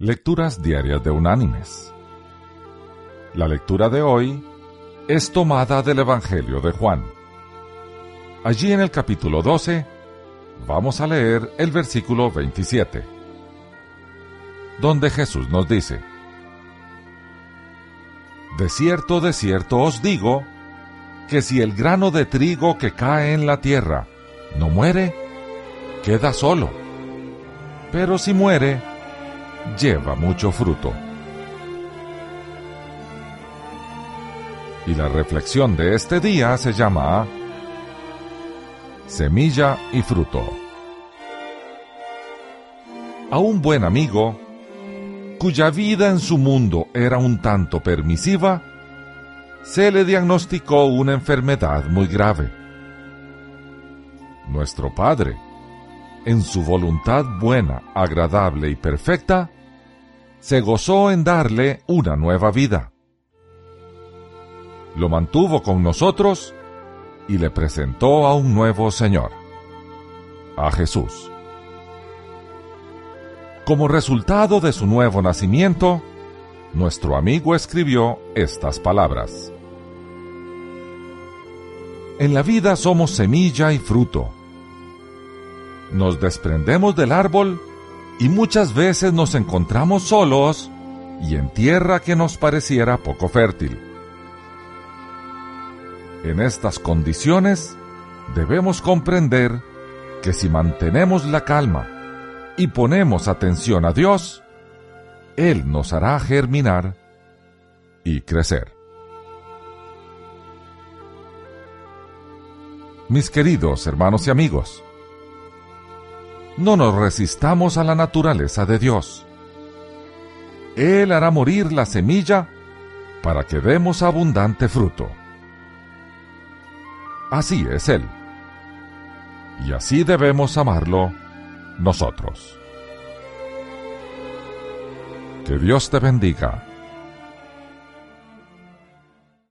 Lecturas Diarias de Unánimes. La lectura de hoy es tomada del Evangelio de Juan. Allí en el capítulo 12 vamos a leer el versículo 27, donde Jesús nos dice, De cierto, de cierto os digo, que si el grano de trigo que cae en la tierra no muere, queda solo, pero si muere, lleva mucho fruto. Y la reflexión de este día se llama Semilla y fruto. A un buen amigo, cuya vida en su mundo era un tanto permisiva, se le diagnosticó una enfermedad muy grave. Nuestro Padre, en su voluntad buena, agradable y perfecta, se gozó en darle una nueva vida. Lo mantuvo con nosotros y le presentó a un nuevo Señor, a Jesús. Como resultado de su nuevo nacimiento, nuestro amigo escribió estas palabras. En la vida somos semilla y fruto. Nos desprendemos del árbol y muchas veces nos encontramos solos y en tierra que nos pareciera poco fértil. En estas condiciones debemos comprender que si mantenemos la calma y ponemos atención a Dios, Él nos hará germinar y crecer. Mis queridos hermanos y amigos, no nos resistamos a la naturaleza de Dios. Él hará morir la semilla para que demos abundante fruto. Así es Él. Y así debemos amarlo nosotros. Que Dios te bendiga